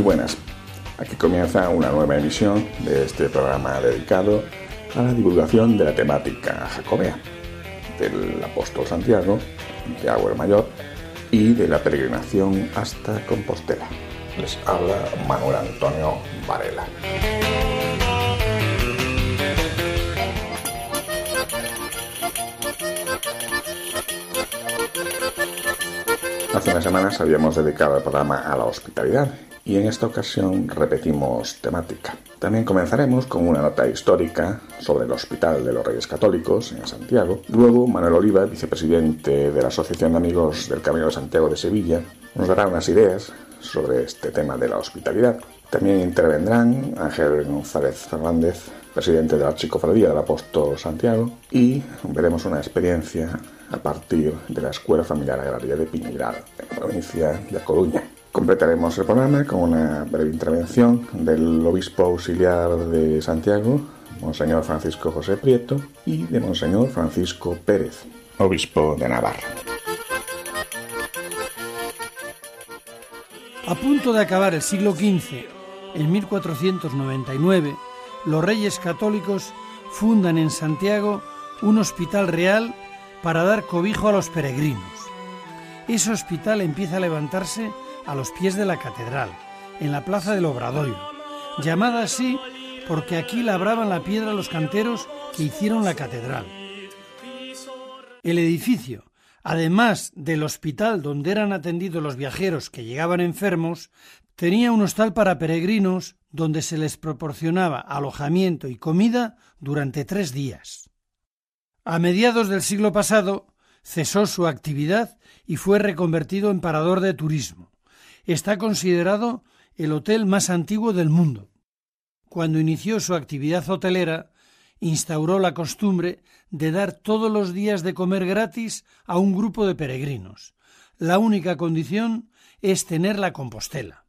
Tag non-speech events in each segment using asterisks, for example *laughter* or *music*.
Muy buenas. Aquí comienza una nueva emisión de este programa dedicado a la divulgación de la temática jacobea, del apóstol Santiago, Santiago el Mayor, y de la peregrinación hasta Compostela. Les habla Manuel Antonio Varela. Hace unas semanas habíamos dedicado el programa a la hospitalidad y en esta ocasión repetimos temática. También comenzaremos con una nota histórica sobre el Hospital de los Reyes Católicos en Santiago. Luego Manuel Oliva, vicepresidente de la Asociación de Amigos del Camino de Santiago de Sevilla, nos dará unas ideas sobre este tema de la hospitalidad. También intervendrán Ángel González Fernández, presidente de la Archicofradía del Apóstol Santiago, y veremos una experiencia a partir de la Escuela Familiar Agraria de Piñeiral, en la provincia de Coruña. Completaremos el programa con una breve intervención del obispo auxiliar de Santiago, Monseñor Francisco José Prieto, y de Monseñor Francisco Pérez, obispo de Navarra. A punto de acabar el siglo XV, en 1499, los reyes católicos fundan en Santiago un hospital real para dar cobijo a los peregrinos. Ese hospital empieza a levantarse a los pies de la catedral, en la plaza del Obradoiro, llamada así porque aquí labraban la piedra los canteros que hicieron la catedral. El edificio, además del hospital donde eran atendidos los viajeros que llegaban enfermos, tenía un hostal para peregrinos donde se les proporcionaba alojamiento y comida durante tres días. A mediados del siglo pasado cesó su actividad y fue reconvertido en parador de turismo está considerado el hotel más antiguo del mundo. Cuando inició su actividad hotelera, instauró la costumbre de dar todos los días de comer gratis a un grupo de peregrinos. La única condición es tener la Compostela.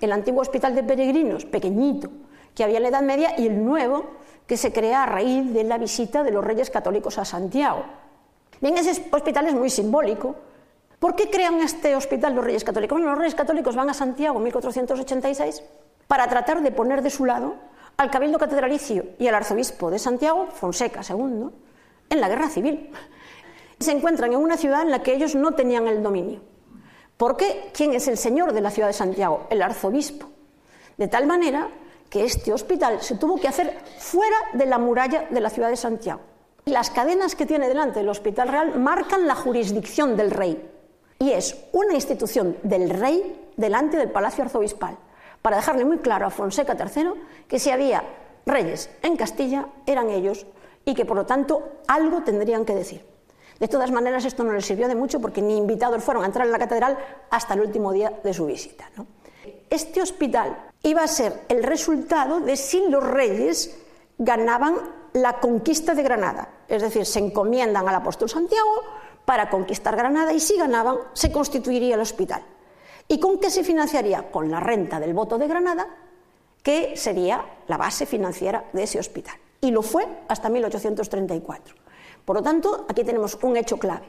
El antiguo hospital de peregrinos, pequeñito, que había en la Edad Media, y el nuevo, que se crea a raíz de la visita de los reyes católicos a Santiago. Bien, ese hospital es muy simbólico, ¿Por qué crean este hospital los Reyes Católicos? Bueno, los Reyes Católicos van a Santiago en 1486 para tratar de poner de su lado al Cabildo Catedralicio y al Arzobispo de Santiago, Fonseca II, en la Guerra Civil. Se encuentran en una ciudad en la que ellos no tenían el dominio. ¿Por qué? ¿Quién es el señor de la ciudad de Santiago? El arzobispo. De tal manera que este hospital se tuvo que hacer fuera de la muralla de la ciudad de Santiago. Las cadenas que tiene delante del Hospital Real marcan la jurisdicción del rey y es una institución del rey delante del Palacio Arzobispal, para dejarle muy claro a Fonseca III que si había reyes en Castilla eran ellos y que por lo tanto algo tendrían que decir. De todas maneras, esto no les sirvió de mucho porque ni invitados fueron a entrar en la catedral hasta el último día de su visita. Este hospital iba a ser el resultado de si los reyes ganaban la conquista de Granada, es decir, se encomiendan al apóstol Santiago, para conquistar Granada y si ganaban se constituiría el hospital. ¿Y con qué se financiaría? Con la renta del voto de Granada, que sería la base financiera de ese hospital. Y lo fue hasta 1834. Por lo tanto, aquí tenemos un hecho clave.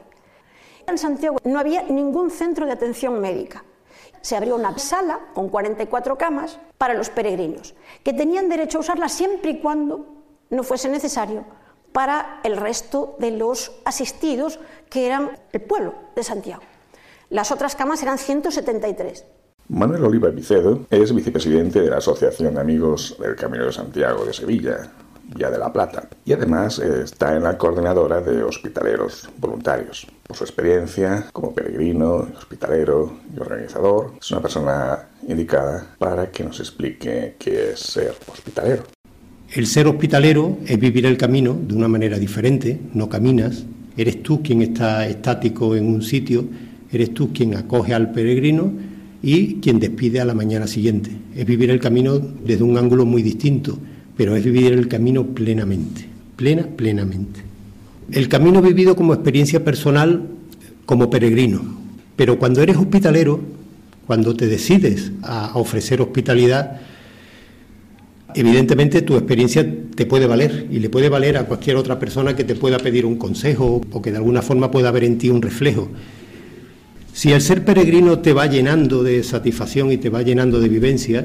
En Santiago no había ningún centro de atención médica. Se abrió una sala con 44 camas para los peregrinos, que tenían derecho a usarla siempre y cuando no fuese necesario para el resto de los asistidos, que eran el pueblo de Santiago. Las otras camas eran 173. Manuel Oliva Vicedo es vicepresidente de la Asociación de Amigos del Camino de Santiago de Sevilla, ya de La Plata, y además está en la coordinadora de hospitaleros voluntarios. Por su experiencia como peregrino, hospitalero y organizador, es una persona indicada para que nos explique qué es ser hospitalero. El ser hospitalero es vivir el camino de una manera diferente, no caminas, eres tú quien está estático en un sitio, eres tú quien acoge al peregrino y quien despide a la mañana siguiente. Es vivir el camino desde un ángulo muy distinto, pero es vivir el camino plenamente, plena, plenamente. El camino vivido como experiencia personal, como peregrino, pero cuando eres hospitalero, cuando te decides a ofrecer hospitalidad, evidentemente tu experiencia te puede valer y le puede valer a cualquier otra persona que te pueda pedir un consejo o que de alguna forma pueda ver en ti un reflejo. Si el ser peregrino te va llenando de satisfacción y te va llenando de vivencia,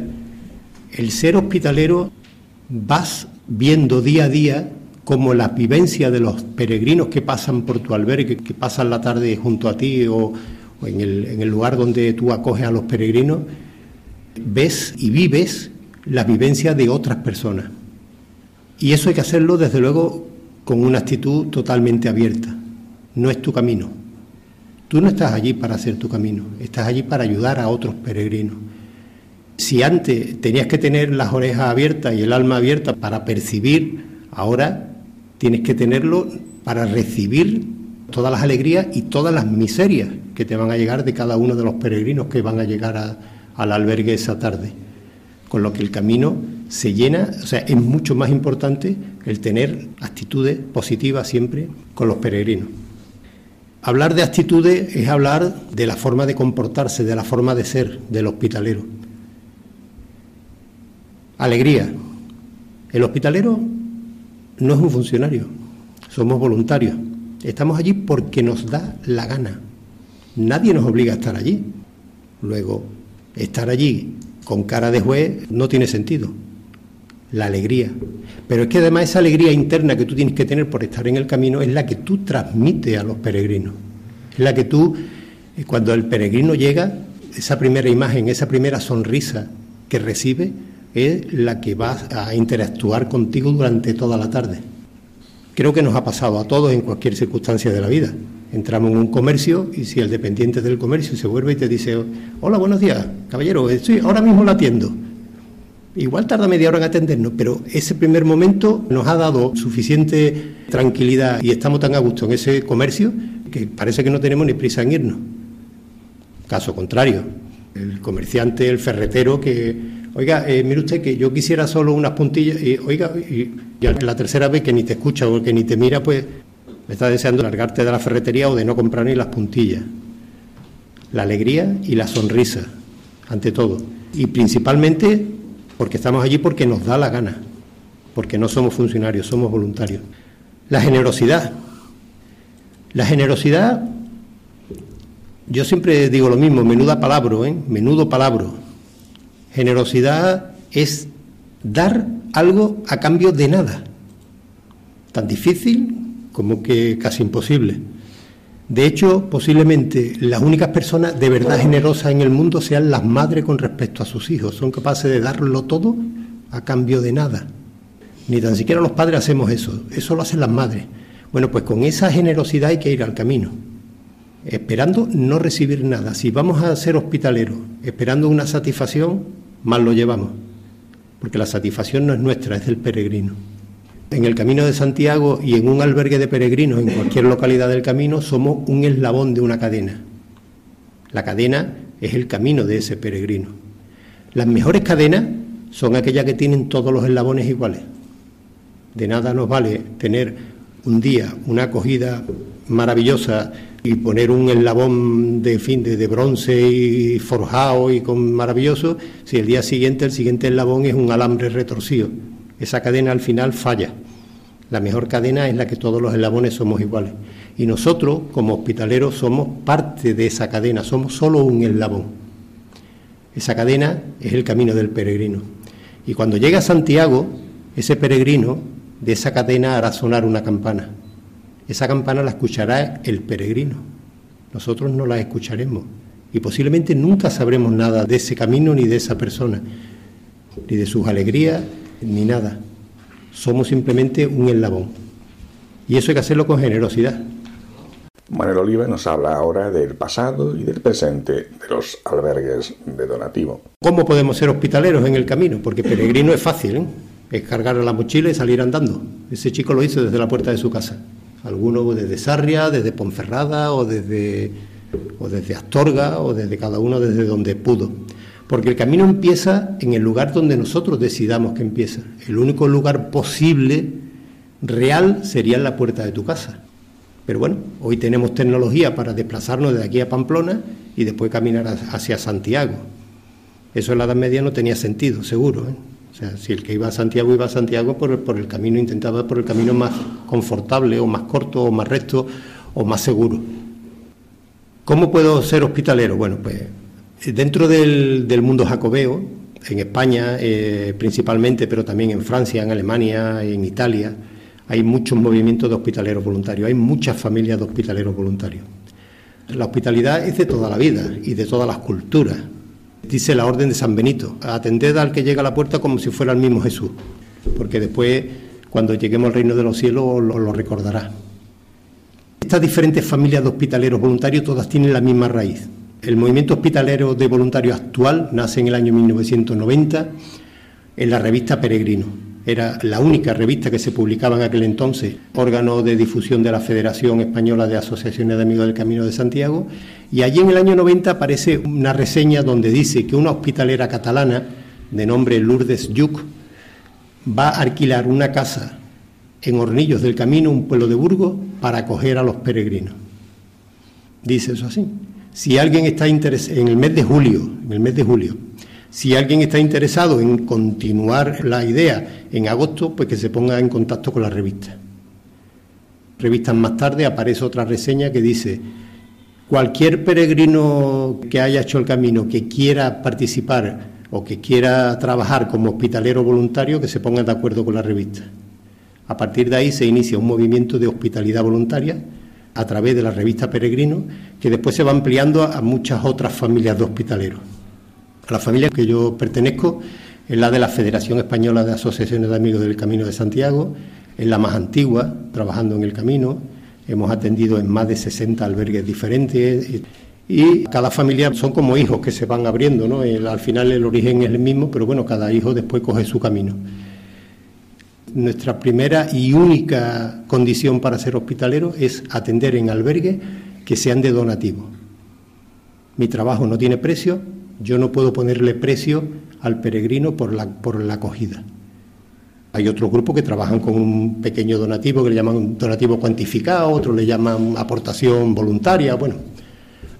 el ser hospitalero vas viendo día a día como la vivencia de los peregrinos que pasan por tu albergue, que pasan la tarde junto a ti o, en, el, en el lugar donde tú acoges a los peregrinos, ves y vives la vivencia de otras personas. Y eso hay que hacerlo, desde luego, con una actitud totalmente abierta. No es tu camino. Tú no estás allí para hacer tu camino, estás allí para ayudar a otros peregrinos. Si antes tenías que tener las orejas abiertas y el alma abierta para percibir, ahora tienes que tenerlo para recibir todas las alegrías y todas las miserias que te van a llegar de cada uno de los peregrinos que van a llegar al albergue esa tarde. Con lo que el camino se llena, o sea, es mucho más importante el tener actitudes positivas siempre con los peregrinos. Hablar de actitudes es hablar de la forma de comportarse, de la forma de ser del hospitalero. Alegría. El hospitalero no es un funcionario, somos voluntarios. Estamos allí porque nos da la gana. Nadie nos obliga a estar allí. Luego, estar allí con cara de juez no tiene sentido. La alegría. Pero es que además esa alegría interna que tú tienes que tener por estar en el camino es la que tú transmites a los peregrinos. Es la que tú, eh, cuando el peregrino llega, esa primera imagen, esa primera sonrisa que recibe, es la que va a interactuar contigo durante toda la tarde. Creo que nos ha pasado a todos en cualquier circunstancia de la vida. Entramos en un comercio y si el dependiente del comercio se vuelve y te dice, hola, buenos días, caballero, estoy ahora mismo la atiendo. Igual tarda media hora en atendernos, pero ese primer momento nos ha dado suficiente tranquilidad y estamos tan a gusto en ese comercio que parece que no tenemos ni prisa en irnos. Caso contrario, el comerciante, el ferretero que, oiga, eh, mire usted que yo quisiera solo unas puntillas y, oiga, y, la tercera vez que ni te escucha o que ni te mira, pues está deseando largarte de la ferretería o de no comprar ni las puntillas. La alegría y la sonrisa, ante todo. Y principalmente porque estamos allí porque nos da la gana, porque no somos funcionarios, somos voluntarios. La generosidad. La generosidad, yo siempre digo lo mismo, menuda palabra, ¿eh? menudo palabra. Generosidad es dar algo a cambio de nada. Tan difícil como que casi imposible. De hecho, posiblemente las únicas personas de verdad generosas en el mundo sean las madres con respecto a sus hijos. Son capaces de darlo todo a cambio de nada. Ni tan siquiera los padres hacemos eso. Eso lo hacen las madres. Bueno, pues con esa generosidad hay que ir al camino. Esperando no recibir nada. Si vamos a ser hospitaleros esperando una satisfacción, mal lo llevamos. Porque la satisfacción no es nuestra, es del peregrino. En el Camino de Santiago y en un albergue de peregrinos en cualquier localidad del camino somos un eslabón de una cadena. La cadena es el camino de ese peregrino. Las mejores cadenas son aquellas que tienen todos los eslabones iguales. De nada nos vale tener un día una acogida maravillosa y poner un eslabón de fin de, bronce y forjado y con maravilloso si el día siguiente el siguiente eslabón es un alambre retorcido esa cadena al final falla. La mejor cadena es la que todos los eslabones somos iguales. Y nosotros, como hospitaleros, somos parte de esa cadena, somos solo un eslabón. Esa cadena es el camino del peregrino. Y cuando llega a Santiago, ese peregrino de esa cadena hará sonar una campana. Esa campana la escuchará el peregrino. Nosotros no la escucharemos. Y posiblemente nunca sabremos nada de ese camino ni de esa persona, ni de sus alegrías, ni nada. Somos simplemente un eslabón. Y eso hay que hacerlo con generosidad. Manuel Oliva nos habla ahora del pasado y del presente de los albergues de donativo. ¿Cómo podemos ser hospitaleros en el camino? Porque peregrino es fácil, ¿eh? es cargar la mochila y salir andando. Ese chico lo hizo desde la puerta de su casa. Alguno desde Sarria, desde Ponferrada o desde o desde Astorga, o desde cada uno desde donde pudo. Porque el camino empieza en el lugar donde nosotros decidamos que empieza. El único lugar posible, real, sería la puerta de tu casa. Pero bueno, hoy tenemos tecnología para desplazarnos de aquí a Pamplona y después caminar hacia Santiago. Eso en la Edad Media no tenía sentido, seguro. ¿eh? O sea, si el que iba a Santiago iba a Santiago por el, por el camino, intentaba por el camino más confortable o más corto o más recto o más seguro. ¿Cómo puedo ser hospitalero? Bueno, pues dentro del, mundo jacobeo, en España eh, principalmente, pero también en Francia, en Alemania, en Italia, hay muchos movimientos de hospitaleros voluntarios, hay muchas familias de hospitaleros voluntarios. La hospitalidad es de toda la vida y de todas las culturas. Dice la orden de San Benito, atended al que llega a la puerta como si fuera el mismo Jesús, porque después, cuando lleguemos al reino de los cielos, lo, lo recordará. Estas diferentes familias de hospitaleros voluntarios todas tienen la misma raíz. El movimiento hospitalero de voluntarios actual nace en el año 1990 en la revista Peregrino. Era la única revista que se publicaba en aquel entonces, órgano de difusión de la Federación Española de Asociaciones de Amigos del Camino de Santiago, y allí en el año 90 aparece una reseña donde dice que una hospitalera catalana de nombre Lourdes Yuc va a alquilar una casa en Hornillos del Camino, un pueblo de Burgos, para acoger a los peregrinos. Dice eso así. Si alguien está interesado, en el mes de julio, en el mes de julio, si alguien está interesado en continuar la idea en agosto, pues que se ponga en contacto con la revista. Revistas más tarde aparece otra reseña que dice, cualquier peregrino que haya hecho el camino, que quiera participar o que quiera trabajar como hospitalero voluntario, que se ponga de acuerdo con la revista. A partir de ahí se inicia un movimiento de hospitalidad voluntaria a través de la revista Peregrino, que después se va ampliando a muchas otras familias de hospitaleros. A la familia que yo pertenezco es la de la Federación Española de Asociaciones de Amigos del Camino de Santiago, es la más antigua, trabajando en el camino. Hemos atendido en más de 60 albergues diferentes y cada familia son como hijos que se van abriendo, ¿no? al final el origen es el mismo, pero bueno, cada hijo después coge su camino. Nuestra primera y única condición para ser hospitalero es atender en albergue que sean de donativo. Mi trabajo no tiene precio, yo no puedo ponerle precio al peregrino por la, por la acogida. Hay otros grupos que trabajan con un pequeño donativo que le llaman donativo cuantificado, otros le llaman aportación voluntaria. Bueno,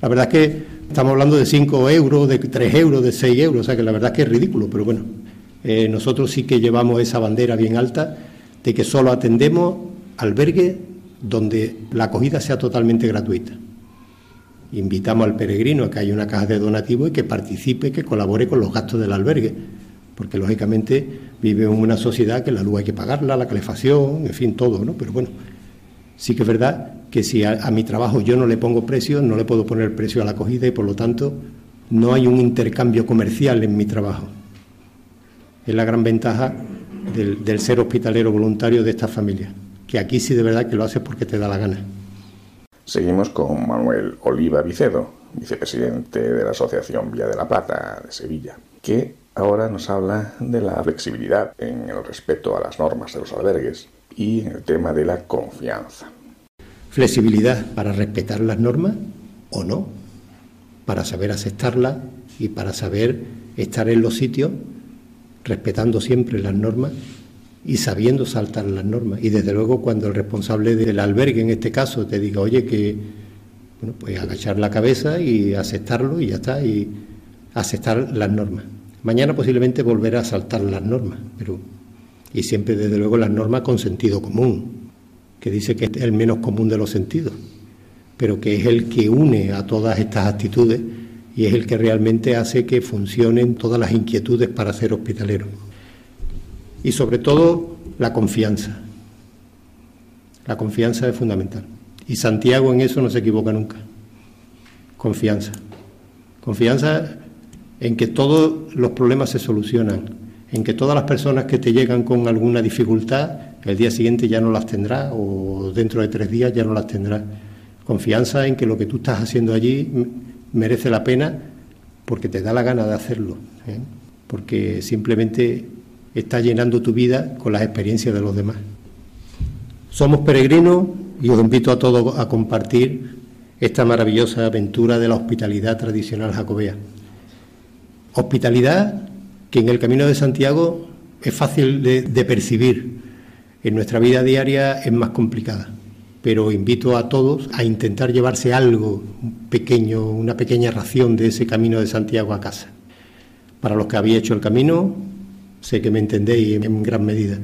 la verdad es que estamos hablando de 5 euros, de 3 euros, de 6 euros, o sea que la verdad es que es ridículo, pero bueno, eh, nosotros sí que llevamos esa bandera bien alta de que solo atendemos albergues donde la acogida sea totalmente gratuita. Invitamos al peregrino a que haya una caja de donativo y que participe, que colabore con los gastos del albergue, porque lógicamente vive en una sociedad que la luz hay que pagarla, la calefacción, en fin, todo, ¿no? Pero bueno, sí que es verdad que si a, a mi trabajo yo no le pongo precio, no le puedo poner precio a la acogida y por lo tanto no hay un intercambio comercial en mi trabajo. Es la gran ventaja del, ser hospitalero voluntario de esta familia, que aquí sí de verdad que lo haces porque te da la gana. Seguimos con Manuel Oliva Vicedo, vicepresidente de la Asociación Vía de la Plata de Sevilla, que ahora nos habla de la flexibilidad en el respeto a las normas de los albergues y en el tema de la confianza. Flexibilidad para respetar las normas o no, para saber aceptarlas y para saber estar en los sitios respetando siempre las normas y sabiendo saltar las normas. Y desde luego cuando el responsable del albergue, en este caso, te diga, oye, que, bueno, pues agachar la cabeza y aceptarlo y ya está, y aceptar las normas. Mañana posiblemente volverá a saltar las normas, pero y siempre desde luego las normas con sentido común, que dice que es el menos común de los sentidos, pero que es el que une a todas estas actitudes y es el que realmente hace que funcionen todas las inquietudes para ser hospitalero. Y sobre todo la confianza. La confianza es fundamental. Y Santiago en eso no se equivoca nunca. Confianza. Confianza en que todos los problemas se solucionan, en que todas las personas que te llegan con alguna dificultad, el día siguiente ya no las tendrás o dentro de tres días ya no las tendrás. Confianza en que lo que tú estás haciendo allí merece la pena porque te da la gana de hacerlo, ¿eh? porque simplemente está llenando tu vida con las experiencias de los demás. Somos peregrinos y os invito a todos a compartir esta maravillosa aventura de la hospitalidad tradicional jacobea. Hospitalidad que en el Camino de Santiago es fácil de, de percibir, en nuestra vida diaria es más complicada pero invito a todos a intentar llevarse algo pequeño, una pequeña ración de ese camino de Santiago a casa. Para los que habéis hecho el camino, sé que me entendéis en gran medida.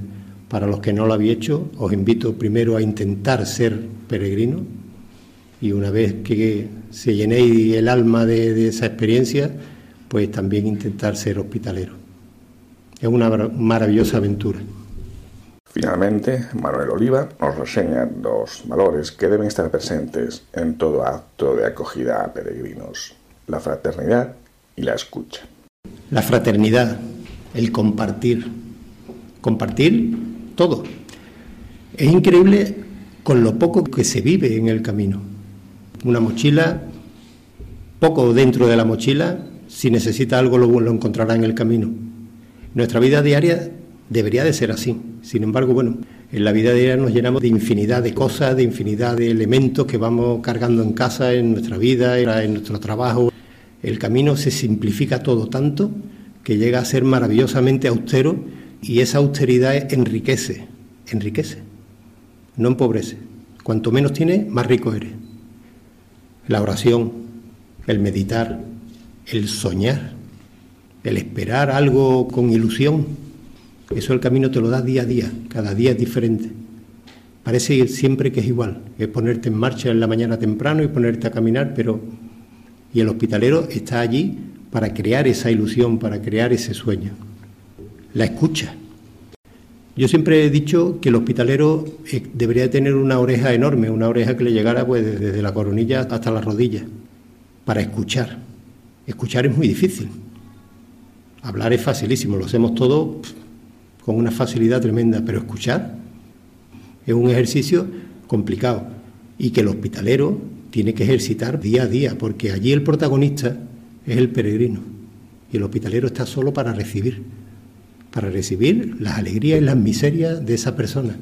Para los que no lo habéis hecho, os invito primero a intentar ser peregrino y una vez que se llenéis el alma de, de esa experiencia, pues también intentar ser hospitalero. Es una maravillosa aventura. Finalmente, Manuel Oliva nos reseña los valores que deben estar presentes en todo acto de acogida a peregrinos, la fraternidad y la escucha. La fraternidad, el compartir, compartir todo. Es increíble con lo poco que se vive en el camino. Una mochila, poco dentro de la mochila, si necesita algo lo, lo encontrará en el camino. Nuestra vida diaria Debería de ser así. Sin embargo, bueno, en la vida diaria nos llenamos de infinidad de cosas, de infinidad de elementos que vamos cargando en casa, en nuestra vida, en nuestro trabajo. El camino se simplifica todo tanto que llega a ser maravillosamente austero y esa austeridad enriquece, enriquece, no empobrece. Cuanto menos tienes, más rico eres. La oración, el meditar, el soñar, el esperar algo con ilusión, eso el camino te lo da día a día, cada día es diferente. Parece siempre que es igual, es ponerte en marcha en la mañana temprano y ponerte a caminar, pero... Y el hospitalero está allí para crear esa ilusión, para crear ese sueño. La escucha. Yo siempre he dicho que el hospitalero eh, debería tener una oreja enorme, una oreja que le llegara pues, desde la coronilla hasta la rodilla, para escuchar. Escuchar es muy difícil. Hablar es facilísimo, lo hacemos todo con una facilidad tremenda, pero escuchar es un ejercicio complicado y que el hospitalero tiene que ejercitar día a día, porque allí el protagonista es el peregrino y el hospitalero está solo para recibir, para recibir las alegrías y las miserias de esa persona,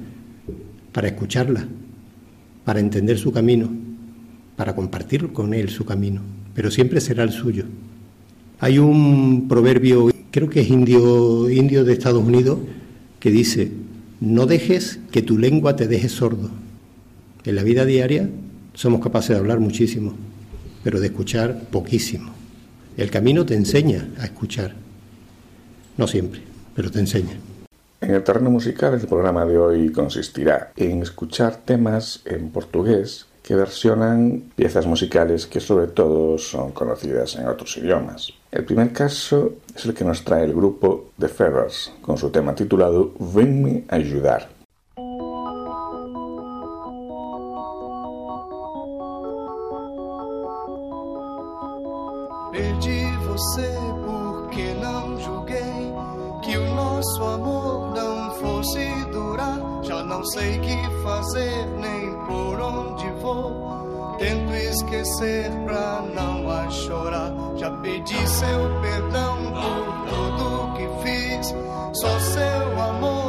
para escucharla, para entender su camino, para compartir con él su camino, pero siempre será el suyo. Hay un proverbio creo que es indio, indio de Estados Unidos, que dice, no dejes que tu lengua te deje sordo. En la vida diaria somos capaces de hablar muchísimo, pero de escuchar poquísimo. El camino te enseña a escuchar. No siempre, pero te enseña. En el terreno musical, el programa de hoy consistirá en escuchar temas en portugués que versionan piezas musicales que sobre todo son conocidas en otros idiomas. El primer caso es el que nos trae el grupo The Ferrers con su tema titulado Venme Ayudar. Perdi você porque não julguei que o amor não fosse não sei que fazer nem por onde vou. Tento esquecer pra não a chorar. Já pedi seu perdão por tudo que fiz. Só seu amor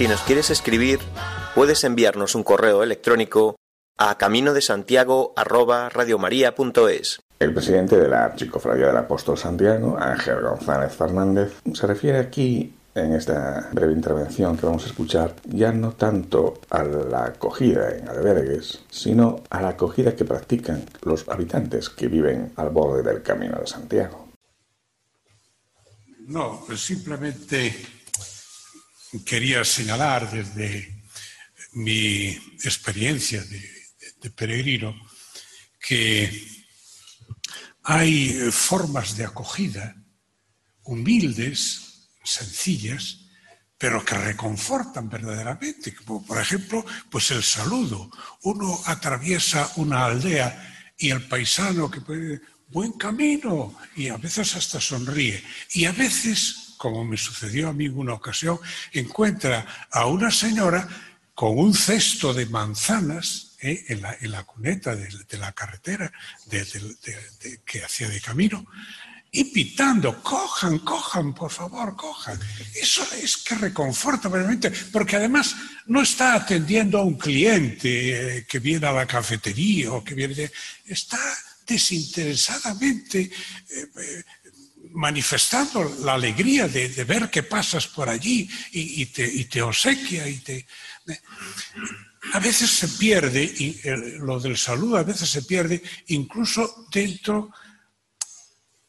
Si nos quieres escribir, puedes enviarnos un correo electrónico a camino de Santiago El presidente de la Archicofradía del Apóstol Santiago, Ángel González Fernández, se refiere aquí en esta breve intervención que vamos a escuchar ya no tanto a la acogida en albergues, sino a la acogida que practican los habitantes que viven al borde del Camino de Santiago. No, simplemente quería señalar desde mi experiencia de, peregrino que hay formas de acogida humildes, sencillas, pero que reconfortan verdaderamente. por ejemplo, pues el saludo. Uno atraviesa una aldea y el paisano que puede, buen camino, y a veces hasta sonríe. Y a veces como me sucedió a mí en una ocasión, encuentra a una señora con un cesto de manzanas eh, en, la, cuneta de, la carretera que hacía de camino y pitando, cojan, cojan, por favor, cojan. Eso es que reconforta realmente, porque además no está atendiendo a un cliente eh, que viene a la cafetería o que viene, está desinteresadamente eh, manifestando la alegría de, ver que pasas por allí y, te, obsequia y te... A veces se pierde, y lo del saludo a veces se pierde incluso dentro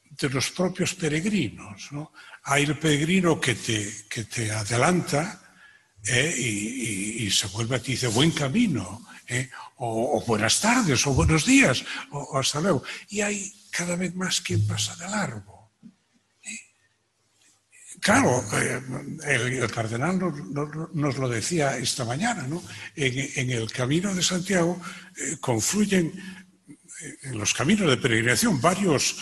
de los propios peregrinos. Hay el peregrino que te, que te adelanta ¿eh? y, se vuelve a ti y dice buen camino, ¿eh? o, buenas tardes, o buenos días, o, hasta luego. Y hay cada vez más quien pasa de largo. Claro, eh, el, cardenal nos, lo decía esta mañana, ¿no? En, el camino de Santiago eh, confluyen eh, en los caminos de peregrinación varios,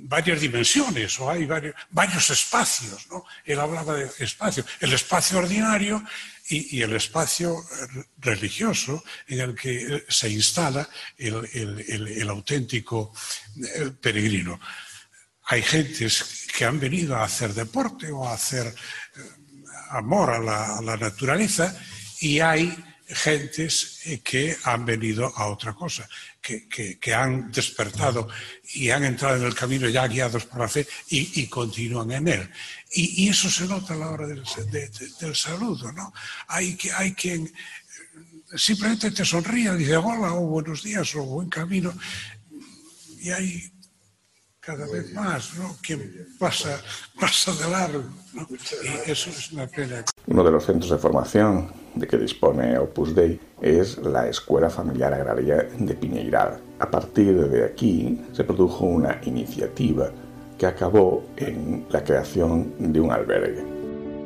varias dimensiones o hay varios, varios espacios. ¿no? Él hablaba de espacio, el espacio ordinario y, el espacio religioso en el que se instala el auténtico peregrino hay gentes que han venido a hacer deporte o a hacer eh, amor a la, naturaleza y hay gentes eh, que han venido a otra cosa, que, han despertado y han entrado en el camino ya guiados por la fe y, continúan en él. Y, eso se nota a la hora del, del saludo, ¿no? Hay, que, hay quien simplemente te sonríe, dice hola o buenos días o buen camino, y hay cada vez más, ¿no? Quien pasa, pasa de largo, ¿no? Y eso es una pena. Uno de los centros de formación de que dispone Opus Dei es la Escuela Familiar Agraria de Piñeiral. A partir de aquí se produjo una iniciativa que acabó en la creación de un albergue.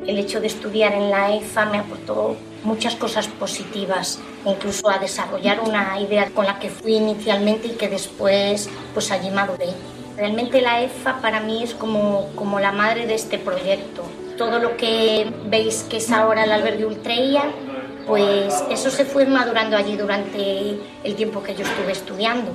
El hecho de estudiar en la EFA me aportó muchas cosas positivas, incluso a desarrollar una idea con la que fui inicialmente y que después pues allí maduré. Realmente la EFA para mí es como, como la madre de este proyecto. Todo lo que veis que es ahora el albergue Ultreia, pues eso se fue madurando allí durante el tiempo que yo estuve estudiando.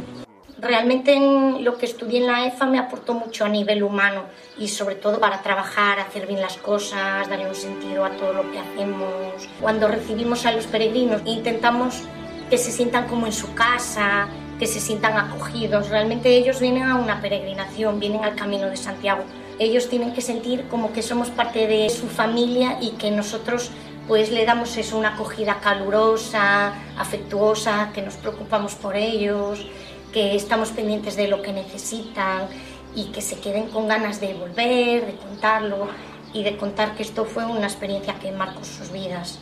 Realmente lo que estudié en la EFA me aportó mucho a nivel humano y sobre todo para trabajar, hacer bien las cosas, darle un sentido a todo lo que hacemos. Cuando recibimos a los peregrinos intentamos que se sientan como en su casa, que se sientan acogidos. Realmente ellos vienen a una peregrinación, vienen al Camino de Santiago. Ellos tienen que sentir como que somos parte de su familia y que nosotros pues le damos eso, una acogida calurosa, afectuosa, que nos preocupamos por ellos, que estamos pendientes de lo que necesitan y que se queden con ganas de volver, de contarlo y de contar que esto fue una experiencia que marcó sus vidas.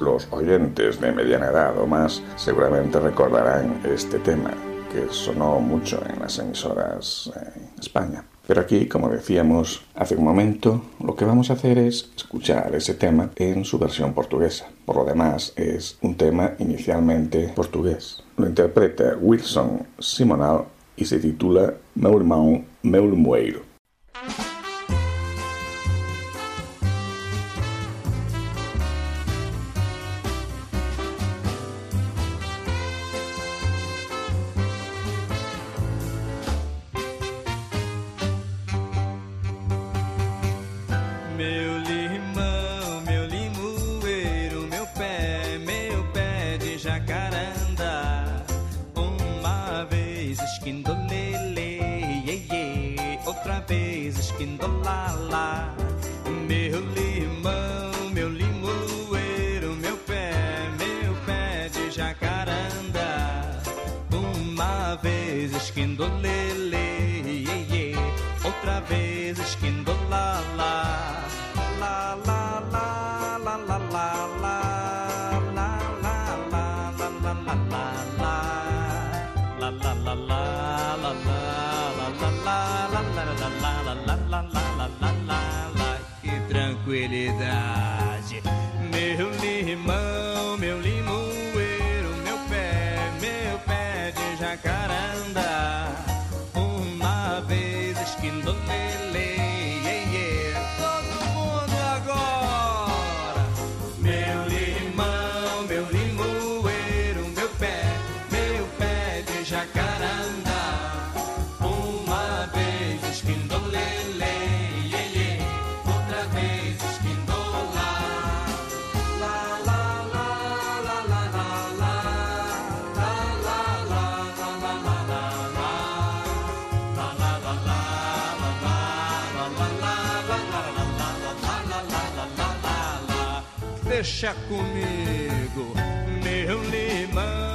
Los oyentes de mediana edad o más seguramente recordarán este tema que sonó mucho en las emisoras en España. Pero aquí, como decíamos hace un momento, lo que vamos a hacer es escuchar ese tema en su versión portuguesa. Por lo demás, es un tema inicialmente portugués. Lo interpreta Wilson Simonal y se titula Meu irmão, Deixa comigo, meu limão,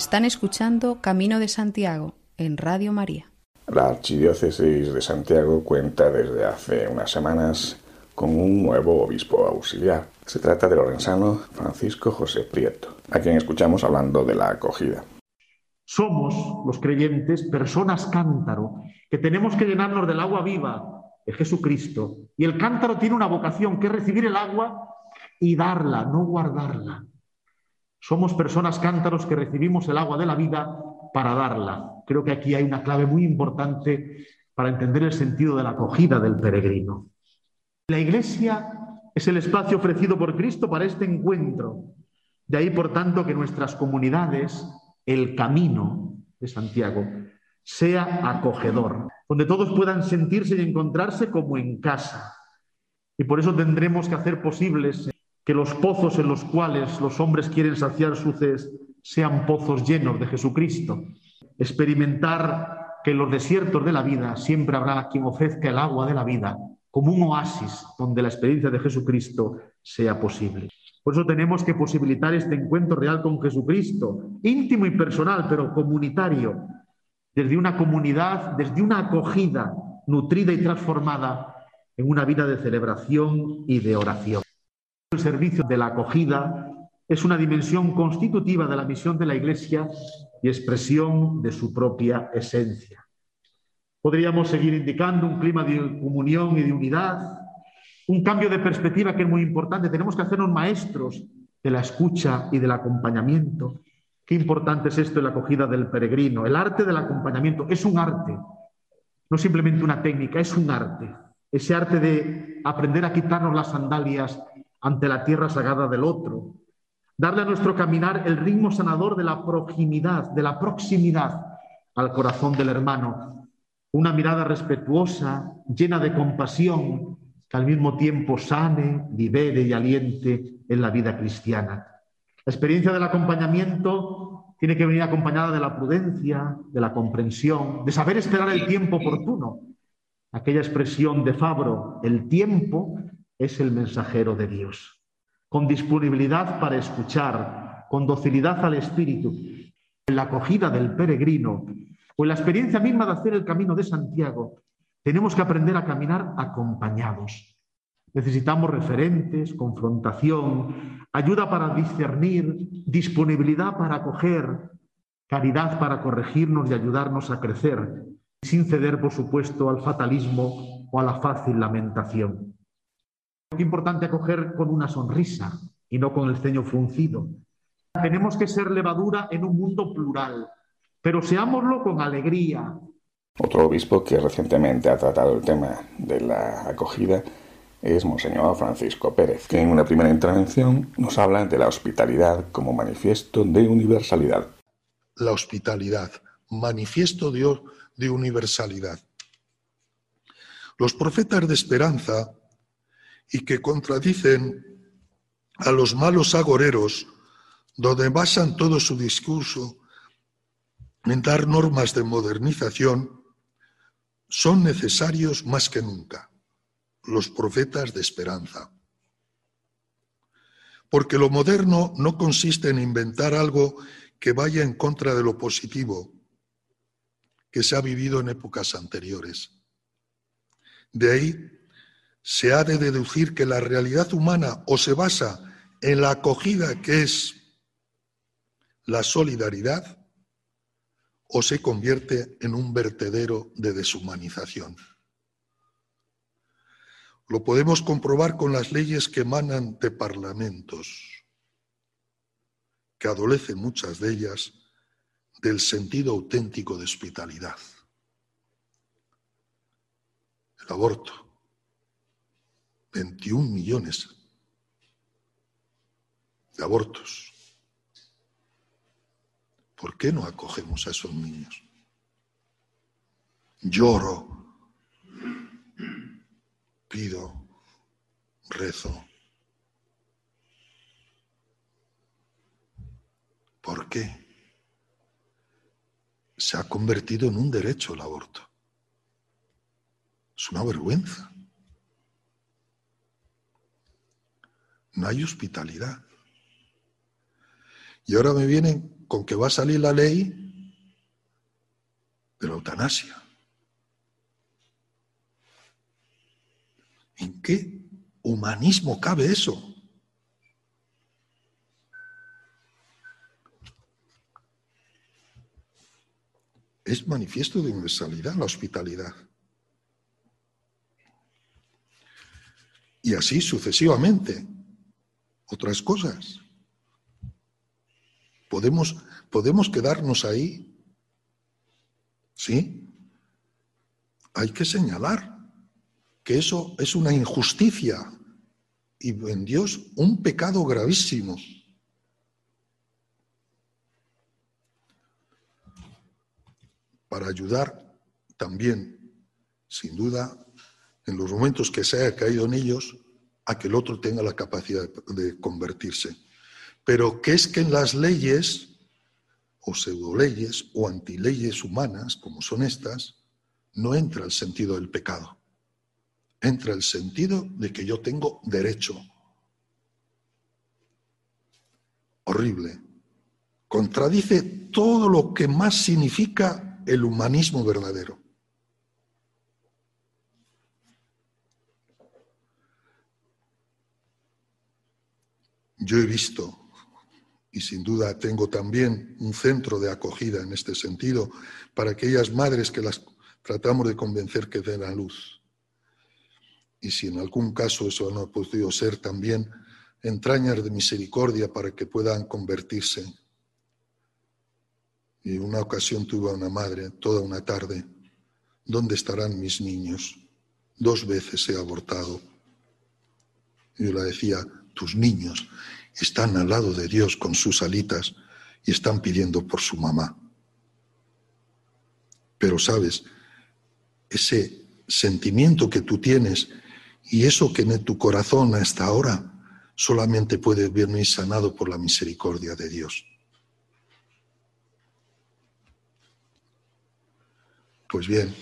Están escuchando Camino de Santiago en Radio María. La Archidiócesis de Santiago cuenta desde hace unas semanas con un nuevo obispo auxiliar. Se trata del orensano Francisco José Prieto, a quien escuchamos hablando de la acogida. Somos, los creyentes, personas cántaro, que tenemos que llenarnos del agua viva de Jesucristo. Y el cántaro tiene una vocación, que es recibir el agua y darla, no guardarla. Somos personas cántaros que recibimos el agua de la vida para darla. Creo que aquí hay una clave muy importante para entender el sentido de la acogida del peregrino. La iglesia es el espacio ofrecido por Cristo para este encuentro. De ahí, por tanto, que nuestras comunidades, el camino de Santiago, sea acogedor, donde todos puedan sentirse y encontrarse como en casa. Y por eso tendremos que hacer posibles que los pozos en los cuales los hombres quieren saciar su sed sean pozos llenos de Jesucristo. Experimentar que en los desiertos de la vida siempre habrá quien ofrezca el agua de la vida como un oasis donde la experiencia de Jesucristo sea posible. Por eso tenemos que posibilitar este encuentro real con Jesucristo, íntimo y personal, pero comunitario, desde una comunidad, desde una acogida nutrida y transformada en una vida de celebración y de oración. El servicio de la acogida es una dimensión constitutiva de la misión de la Iglesia y expresión de su propia esencia. Podríamos seguir indicando un clima de comunión y de unidad, un cambio de perspectiva que es muy importante. Tenemos que hacernos maestros de la escucha y del acompañamiento. Qué importante es esto en la acogida del peregrino. El arte del acompañamiento es un arte, no simplemente una técnica, es un arte. Ese arte de aprender a quitarnos las sandalias ante la tierra sagrada del otro. Darle a nuestro caminar el ritmo sanador de la proximidad, de la proximidad al corazón del hermano. Una mirada respetuosa, llena de compasión, que al mismo tiempo sane, libere y aliente en la vida cristiana. La experiencia del acompañamiento tiene que venir acompañada de la prudencia, de la comprensión, de saber esperar el tiempo oportuno. Aquella expresión de Fabro, el tiempo es el mensajero de Dios. Con disponibilidad para escuchar, con docilidad al espíritu. en la acogida del peregrino o en la experiencia misma de hacer el camino de Santiago, tenemos que aprender a caminar acompañados. Necesitamos referentes, confrontación, ayuda para discernir, disponibilidad para acoger, caridad para corregirnos y ayudarnos a crecer, sin ceder, por supuesto, al fatalismo o a la fácil lamentación. Es importante acoger con una sonrisa y no con el ceño fruncido. Tenemos que ser levadura en un mundo plural, pero seámoslo con alegría. Otro obispo que recientemente ha tratado el tema de la acogida es Monseñor Francisco Pérez, que en una primera intervención nos habla de la hospitalidad como manifiesto de universalidad. La hospitalidad, manifiesto de, de universalidad. Los profetas de esperanza y que contradicen a los malos agoreros, donde basan todo su discurso en dar normas de modernización, son necesarios más que nunca los profetas de esperanza. Porque lo moderno no consiste en inventar algo que vaya en contra de lo positivo que se ha vivido en épocas anteriores. De ahí se ha de deducir que la realidad humana o se basa en la acogida que es la solidaridad o se convierte en un vertedero de deshumanización. Lo podemos comprobar con las leyes que emanan de parlamentos, que adolecen muchas de ellas del sentido auténtico de hospitalidad. El aborto, 21 millones de abortos. ¿Por qué no acogemos a esos niños? Lloro pido, rezo. ¿Por qué? Se ha convertido en un derecho el aborto. Es una vergüenza. No hay hospitalidad. Y ahora me vienen con que va a salir la ley de la eutanasia. ¿En qué humanismo cabe eso? Es manifiesto de universalidad la hospitalidad. Y así sucesivamente. Otras cosas. Podemos, podemos quedarnos ahí. ¿Sí? Hay que señalar que eso es una injusticia y en Dios un pecado gravísimo. Para ayudar también, sin duda, en los momentos que se haya caído en ellos, a que el otro tenga la capacidad de convertirse. Pero que es que en las leyes, o pseudoleyes, o antileyes humanas, como son estas, no entra el sentido del pecado entra el sentido de que yo tengo derecho. Horrible. Contradice todo lo que más significa el humanismo verdadero. Yo he visto, y sin duda tengo también un centro de acogida en este sentido, para aquellas madres que las tratamos de convencer que den la luz y si en algún caso eso no ha podido ser también entrañas de misericordia para que puedan convertirse. Y una ocasión tuve a una madre toda una tarde, ¿dónde estarán mis niños? Dos veces he abortado. Y yo le decía, tus niños están al lado de Dios con sus alitas y están pidiendo por su mamá. Pero sabes, ese sentimiento que tú tienes y eso que en tu corazón hasta ahora solamente puede venir sanado por la misericordia de Dios. Pues bien,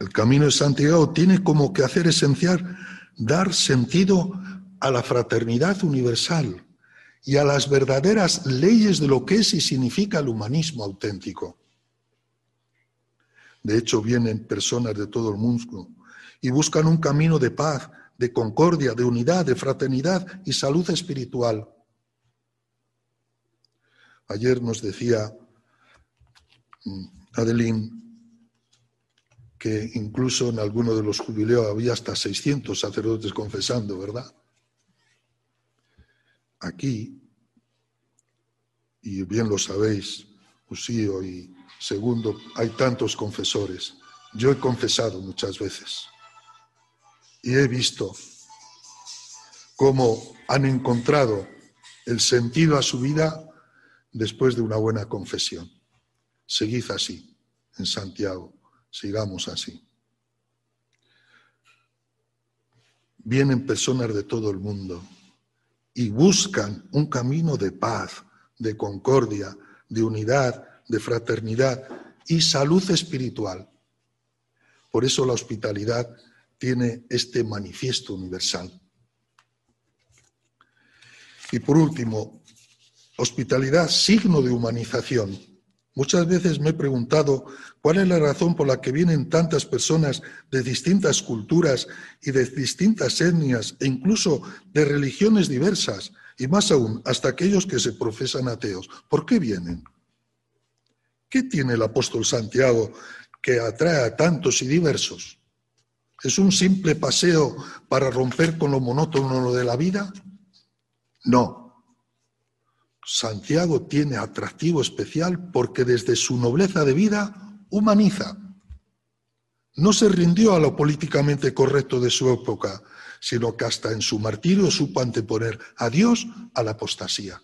el camino de Santiago tiene como que hacer esencial dar sentido a la fraternidad universal y a las verdaderas leyes de lo que es y significa el humanismo auténtico. De hecho, vienen personas de todo el mundo y buscan un camino de paz, de concordia, de unidad, de fraternidad y salud espiritual. Ayer nos decía mm, Adeline que incluso en alguno de los jubileos había hasta 600 sacerdotes confesando, ¿verdad? Aquí, y bien lo sabéis, Usío y Segundo, hay tantos confesores. Yo he confesado muchas veces y he visto cómo han encontrado el sentido a su vida después de una buena confesión. Seguid así en Santiago, sigamos así. Vienen personas de todo el mundo y buscan un camino de paz, de concordia, de unidad, de fraternidad y salud espiritual. Por eso la hospitalidad tiene este manifiesto universal. Y por último, hospitalidad, signo de humanización. Muchas veces me he preguntado cuál es la razón por la que vienen tantas personas de distintas culturas y de distintas etnias e incluso de religiones diversas, y más aún, hasta aquellos que se profesan ateos. ¿Por qué vienen? ¿Qué tiene el apóstol Santiago que atrae a tantos y diversos? ¿Es un simple paseo para romper con lo monótono de la vida? No. Santiago tiene atractivo especial porque desde su nobleza de vida humaniza. No se rindió a lo políticamente correcto de su época, sino que hasta en su martirio supo anteponer a Dios a la apostasía.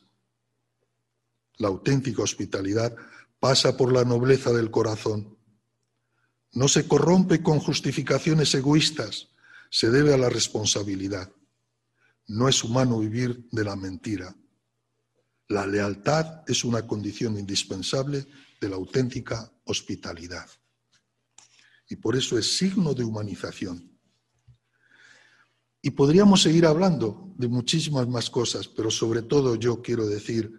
La auténtica hospitalidad pasa por la nobleza del corazón. No se corrompe con justificaciones egoístas, se debe a la responsabilidad. No es humano vivir de la mentira. La lealtad es una condición indispensable de la auténtica hospitalidad. Y por eso es signo de humanización. Y podríamos seguir hablando de muchísimas más cosas, pero sobre todo yo quiero decir,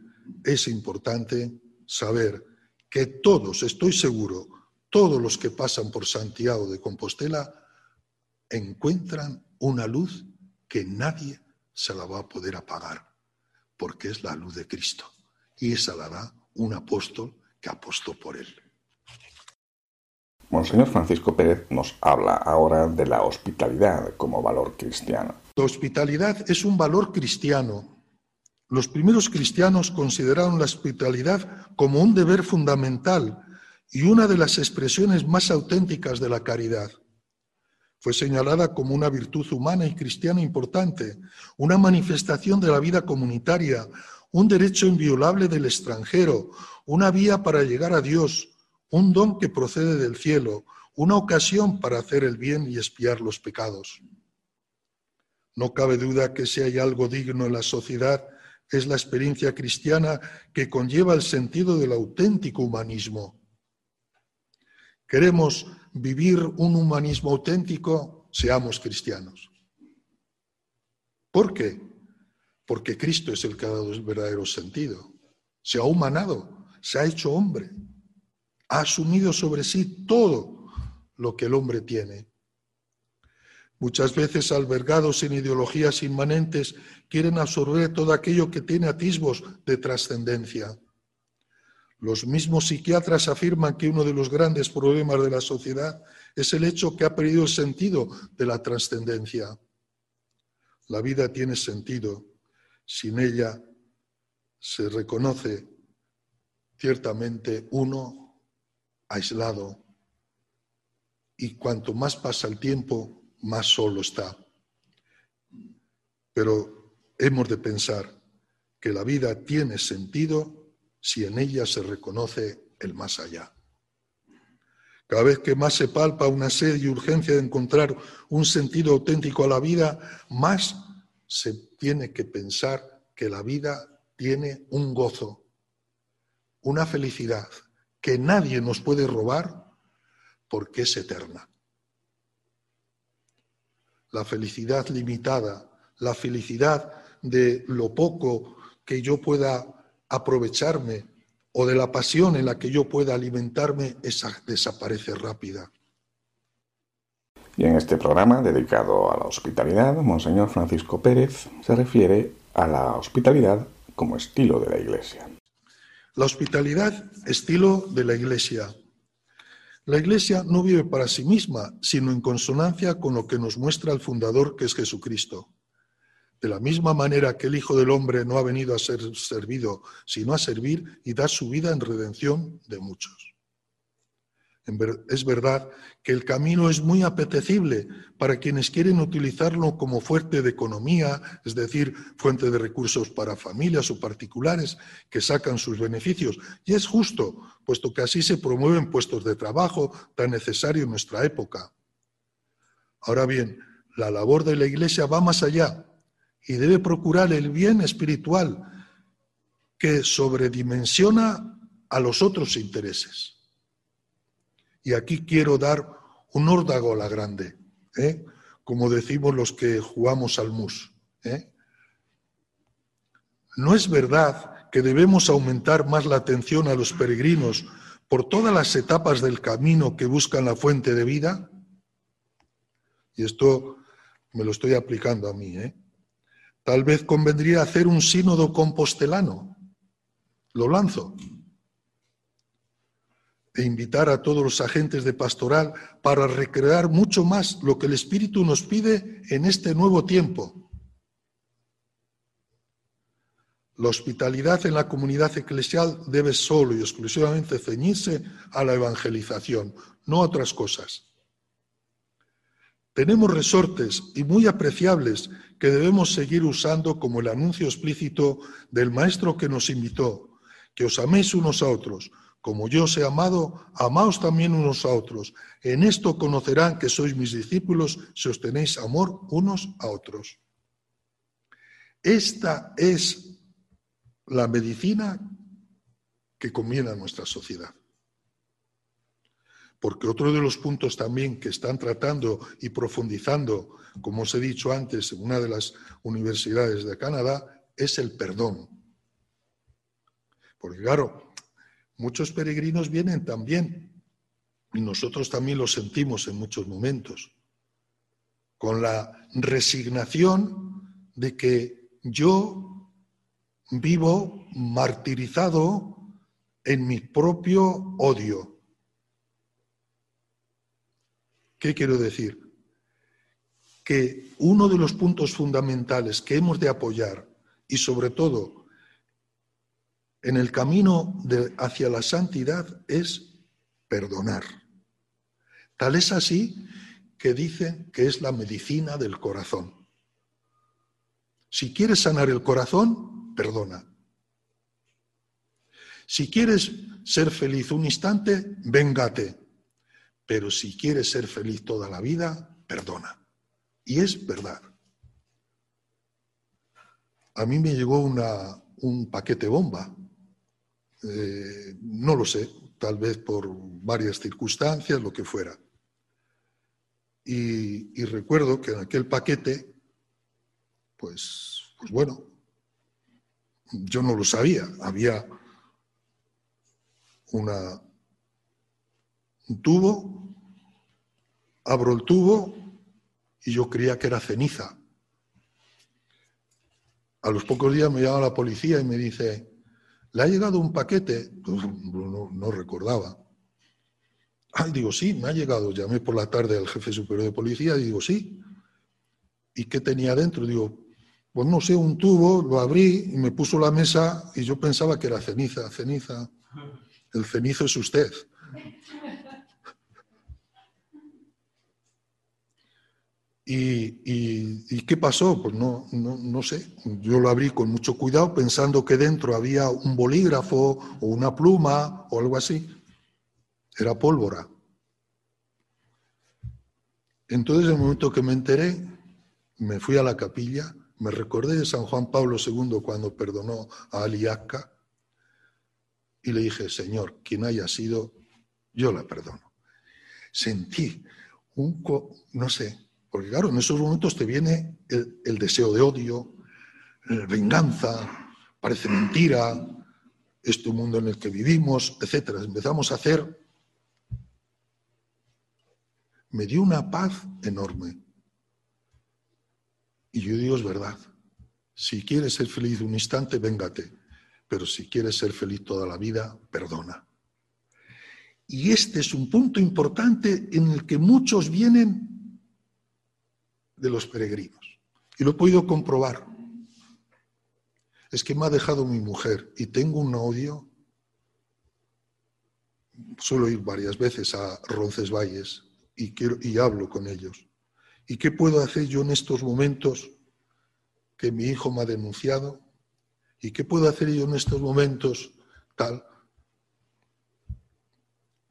es importante saber que todos, estoy seguro, todos los que pasan por Santiago de Compostela encuentran una luz que nadie se la va a poder apagar porque es la luz de Cristo. Y esa la da un apóstol que apostó por él. Monseñor Francisco Pérez nos habla ahora de la hospitalidad como valor cristiano. La hospitalidad es un valor cristiano. Los primeros cristianos consideraron la hospitalidad como un deber fundamental y una de las expresiones más auténticas de la caridad. Fue señalada como una virtud humana y cristiana importante, una manifestación de la vida comunitaria, un derecho inviolable del extranjero, una vía para llegar a Dios, un don que procede del cielo, una ocasión para hacer el bien y espiar los pecados. No cabe duda que si hay algo digno en la sociedad, es la experiencia cristiana que conlleva el sentido del auténtico humanismo. Queremos vivir un humanismo auténtico, seamos cristianos. ¿Por qué? Porque Cristo es el que ha dado el verdadero sentido. Se ha humanado, se ha hecho hombre, ha asumido sobre sí todo lo que el hombre tiene. Muchas veces albergados en ideologías inmanentes quieren absorber todo aquello que tiene atisbos de trascendencia. Los mismos psiquiatras afirman que uno de los grandes problemas de la sociedad es el hecho que ha perdido el sentido de la trascendencia. La vida tiene sentido. Sin ella se reconoce ciertamente uno aislado y cuanto más pasa el tiempo, más solo está. Pero hemos de pensar que la vida tiene sentido si en ella se reconoce el más allá. Cada vez que más se palpa una sed y urgencia de encontrar un sentido auténtico a la vida, más se tiene que pensar que la vida tiene un gozo, una felicidad que nadie nos puede robar porque es eterna. La felicidad limitada, la felicidad de lo poco que yo pueda aprovecharme o de la pasión en la que yo pueda alimentarme, esa desaparece rápida. Y en este programa dedicado a la hospitalidad, Monseñor Francisco Pérez se refiere a la hospitalidad como estilo de la Iglesia. La hospitalidad, estilo de la Iglesia. La Iglesia no vive para sí misma, sino en consonancia con lo que nos muestra el fundador, que es Jesucristo. De la misma manera que el Hijo del Hombre no ha venido a ser servido, sino a servir y dar su vida en redención de muchos. Es verdad que el camino es muy apetecible para quienes quieren utilizarlo como fuente de economía, es decir, fuente de recursos para familias o particulares que sacan sus beneficios. Y es justo, puesto que así se promueven puestos de trabajo tan necesarios en nuestra época. Ahora bien, la labor de la Iglesia va más allá y debe procurar el bien espiritual que sobredimensiona a los otros intereses. Y aquí quiero dar un órdago a la grande, ¿eh? como decimos los que jugamos al mus. ¿eh? No es verdad que debemos aumentar más la atención a los peregrinos por todas las etapas del camino que buscan la fuente de vida. Y esto me lo estoy aplicando a mí. ¿eh? Tal vez convendría hacer un sínodo compostelano. Lo lanzo. E invitar a todos los agentes de pastoral para recrear mucho más lo que el Espíritu nos pide en este nuevo tiempo. La hospitalidad en la comunidad eclesial debe solo y exclusivamente ceñirse a la evangelización, no a otras cosas. Tenemos resortes y muy apreciables que debemos seguir usando como el anuncio explícito del Maestro que nos invitó, que os améis unos a otros. Como yo os he amado, amaos también unos a otros. En esto conocerán que sois mis discípulos si os tenéis amor unos a otros. Esta es la medicina que conviene a nuestra sociedad porque otro de los puntos también que están tratando y profundizando, como os he dicho antes, en una de las universidades de Canadá, es el perdón. Porque claro, muchos peregrinos vienen también, y nosotros también lo sentimos en muchos momentos, con la resignación de que yo vivo martirizado en mi propio odio ¿Qué quiero decir? Que uno de los puntos fundamentales que hemos de apoyar y sobre todo en el camino hacia la santidad es perdonar. Tal es así que dicen que es la medicina del corazón. Si quieres sanar el corazón, perdona. Si quieres ser feliz un instante, véngate. Pero si quieres ser feliz toda la vida, perdona. Y es verdad. A mí me llegó una, un paquete bomba. Eh, no lo sé, tal vez por varias circunstancias, lo que fuera. Y, y recuerdo que en aquel paquete, pues, pues bueno, yo no lo sabía. Había una, un tubo, abro el tubo y yo creía que era ceniza. A los pocos días me llama la policía y me dice, ¿le ha llegado un paquete? Pues, no, recordaba. Ay, digo, sí, me ha llegado. Llamé por la tarde al jefe superior de policía y digo, sí. ¿Y qué tenía dentro? Digo, pues no sé, un tubo, lo abrí y me puso la mesa y yo pensaba que era ceniza, ceniza. El cenizo es usted. ¿Y, qué pasó? Pues no, no, sé. Yo lo abrí con mucho cuidado pensando que dentro había un bolígrafo o una pluma o algo así. Era pólvora. Entonces, en el momento que me enteré, me fui a la capilla, me recordé de San Juan Pablo II cuando perdonó a Aliasca y le dije, Señor, quien haya sido, yo la perdono. Sentí un, no sé, porque claro, en esos momentos te viene el, deseo de odio, venganza, parece mentira, este mundo en el que vivimos, etcétera. Empezamos a hacer. Me dio una paz enorme. Y yo digo, es verdad. Si quieres ser feliz un instante, véngate. Pero si quieres ser feliz toda la vida, perdona. Y este es un punto importante en el que muchos vienen de los peregrinos. Y lo he podido comprobar. Es que me ha dejado mi mujer y tengo un odio. Suelo ir varias veces a Roncesvalles y, quiero, y hablo con ellos. ¿Y qué puedo hacer yo en estos momentos que mi hijo me ha denunciado? ¿Y qué puedo hacer yo en estos momentos tal?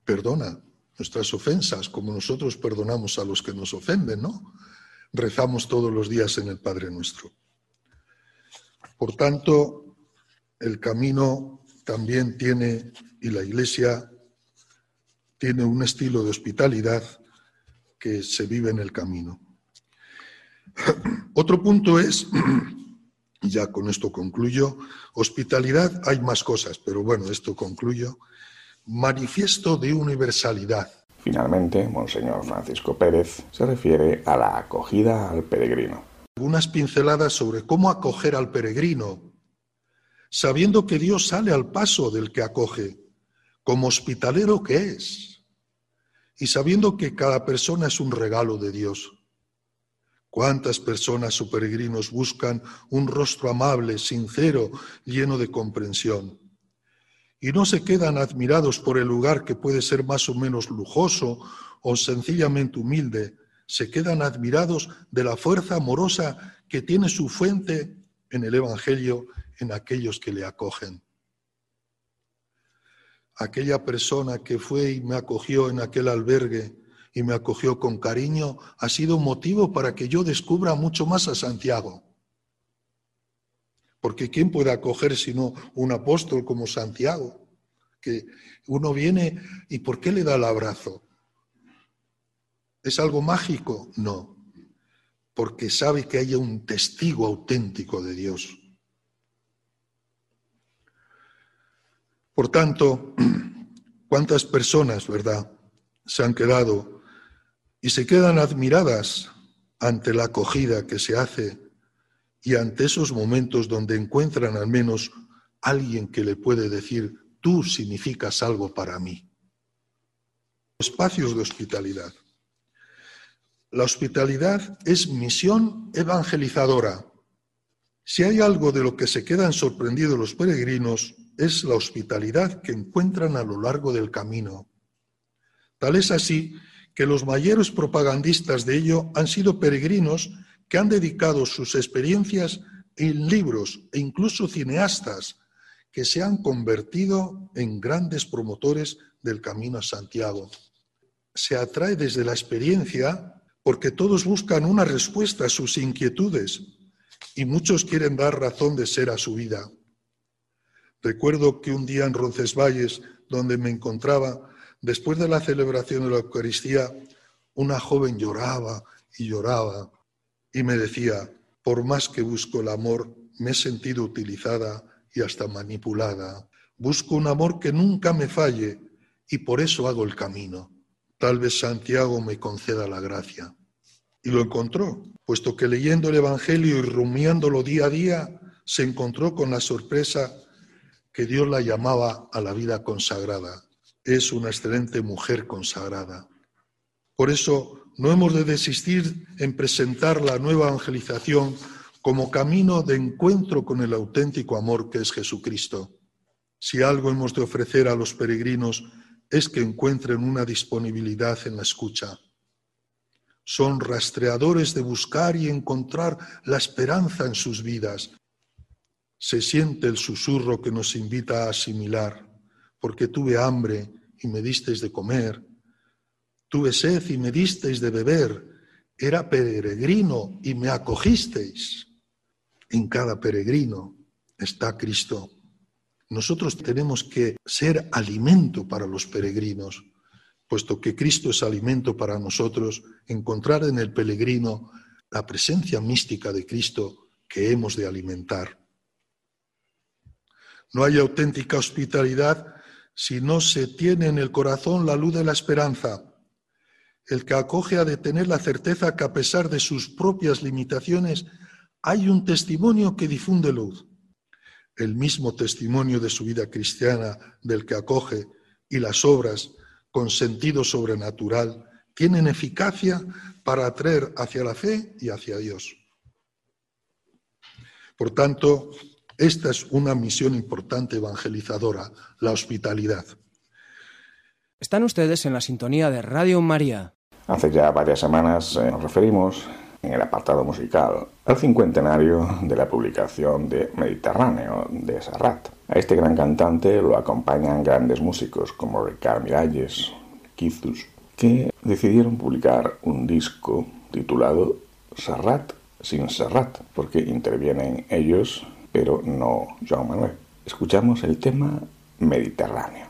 Perdona nuestras ofensas como nosotros perdonamos a los que nos ofenden, ¿no? Rezamos todos los días en el Padre nuestro. Por tanto, el camino también tiene, y la Iglesia tiene un estilo de hospitalidad que se vive en el camino. Otro punto es, y ya con esto concluyo, hospitalidad, hay más cosas, pero bueno, esto concluyo, manifiesto de universalidad. Finalmente, Monseñor Francisco Pérez se refiere a la acogida al peregrino. Algunas pinceladas sobre cómo acoger al peregrino, sabiendo que Dios sale al paso del que acoge, como hospitalero que es, y sabiendo que cada persona es un regalo de Dios. ¿Cuántas personas o peregrinos buscan un rostro amable, sincero, lleno de comprensión? Y no se quedan admirados por el lugar que puede ser más o menos lujoso o sencillamente humilde, se quedan admirados de la fuerza amorosa que tiene su fuente en el Evangelio, en aquellos que le acogen. Aquella persona que fue y me acogió en aquel albergue, y me acogió con cariño, ha sido motivo para que yo descubra mucho más a Santiago. Porque ¿quién puede acoger sino un apóstol como Santiago? Que uno viene y ¿por qué le da el abrazo? ¿Es algo mágico? No, porque sabe que haya un testigo auténtico de Dios. Por tanto, *clears throat* ¿cuántas personas, verdad, se han quedado y se quedan admiradas ante la acogida que se hace y ante esos momentos donde encuentran al menos alguien que le puede decir, tú significas algo para mí. Espacios de hospitalidad. La hospitalidad es misión evangelizadora. Si hay algo de lo que se quedan sorprendidos los peregrinos, es la hospitalidad que encuentran a lo largo del camino. Tal es así que los mayores propagandistas de ello han sido peregrinos que han dedicado sus experiencias en libros e incluso cineastas que se han convertido en grandes promotores del Camino a Santiago. Se atrae desde la experiencia porque todos buscan una respuesta a sus inquietudes y muchos quieren dar razón de ser a su vida. Recuerdo que un día en Roncesvalles, donde me encontraba, Después de la celebración de la Eucaristía, una joven lloraba y lloraba y me decía, por más que busco el amor, me he sentido utilizada y hasta manipulada. Busco un amor que nunca me falle y por eso hago el camino. Tal vez Santiago me conceda la gracia. Y lo encontró, puesto que leyendo el Evangelio y rumiándolo día a día, se encontró con la sorpresa que Dios la llamaba a la vida consagrada es una excelente mujer consagrada. Por eso no hemos de desistir en presentar la nueva evangelización como camino de encuentro con el auténtico amor que es Jesucristo. Si algo hemos de ofrecer a los peregrinos es que encuentren una disponibilidad en la escucha. Son rastreadores de buscar y encontrar la esperanza en sus vidas. Se siente el susurro que nos invita a asimilar, porque tuve hambre y me disteis de comer. Tuve sed y me disteis de beber. Era peregrino y me acogisteis. En cada peregrino está Cristo. Nosotros tenemos que ser alimento para los peregrinos, puesto que Cristo es alimento para nosotros, encontrar en el peregrino la presencia mística de Cristo que hemos de alimentar. No hay auténtica hospitalidad si no se tiene en el corazón la luz de la esperanza. El que acoge ha de tener la certeza que a pesar de sus propias limitaciones hay un testimonio que difunde luz. El mismo testimonio de su vida cristiana del que acoge y las obras con sentido sobrenatural tienen eficacia para atraer hacia la fe y hacia Dios. Por tanto, esta es una misión importante evangelizadora, la hospitalidad. Están ustedes en la sintonía de Radio María. Hace ya varias semanas eh, nos referimos en el apartado musical al cincuentenario de la publicación de Mediterráneo de Serrat. A este gran cantante lo acompañan grandes músicos como Ricard Miralles, Kizus, que decidieron publicar un disco titulado Serrat sin Serrat, porque intervienen ellos, pero no Joan Manuel. Escuchamos el tema Mediterráneo.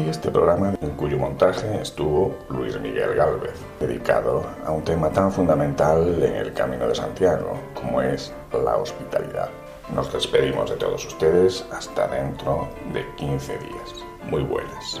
Y este programa en cuyo montaje estuvo Luis Miguel Gálvez, dedicado a un tema tan fundamental en el Camino de Santiago como es la hospitalidad. Nos despedimos de todos ustedes hasta dentro de 15 días. Muy buenas.